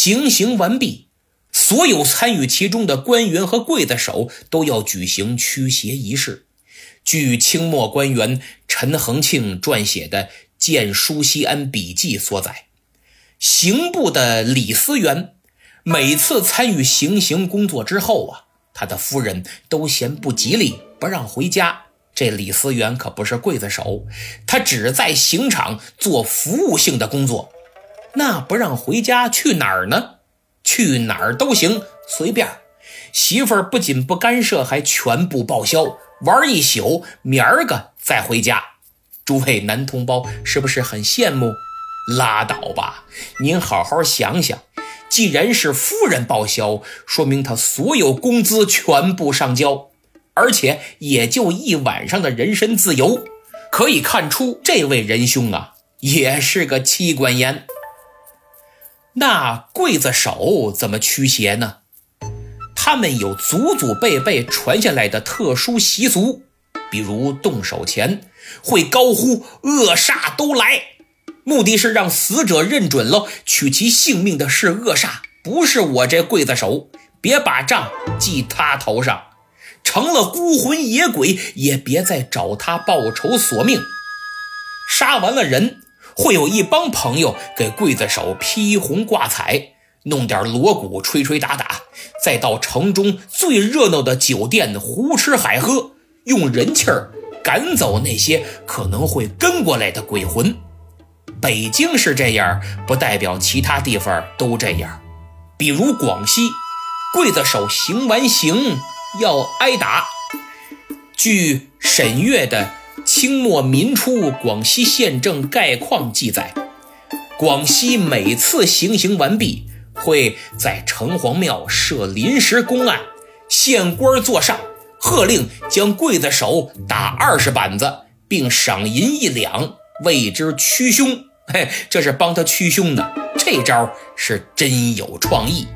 行刑完毕，所有参与其中的官员和刽子手都要举行驱邪仪式。据清末官员陈恒庆撰写的《见舒西安笔记》所载，刑部的李思源每次参与行刑工作之后啊，他的夫人都嫌不吉利，不让回家。这李思源可不是刽子手，他只在刑场做服务性的工作。那不让回家去哪儿呢？去哪儿都行，随便。媳妇儿不仅不干涉，还全部报销，玩一宿，明儿个再回家。诸位男同胞是不是很羡慕？拉倒吧！您好好想想，既然是夫人报销，说明他所有工资全部上交，而且也就一晚上的人身自由，可以看出这位仁兄啊，也是个妻管严。那刽子手怎么驱邪呢？他们有祖祖辈辈传下来的特殊习俗，比如动手前会高呼“恶煞都来”，目的是让死者认准了取其性命的是恶煞，不是我这刽子手，别把账记他头上。成了孤魂野鬼，也别再找他报仇索命。杀完了人。会有一帮朋友给刽子手披红挂彩，弄点锣鼓吹吹打打，再到城中最热闹的酒店胡吃海喝，用人气儿赶走那些可能会跟过来的鬼魂。北京是这样，不代表其他地方都这样。比如广西，刽子手行完刑要挨打。据沈月的。清末民初广西县政概况记载，广西每次行刑完毕，会在城隍庙设临时公案，县官坐上，喝令将刽子手打二十板子，并赏银一两，为之驱凶。嘿，这是帮他驱凶的，这招是真有创意。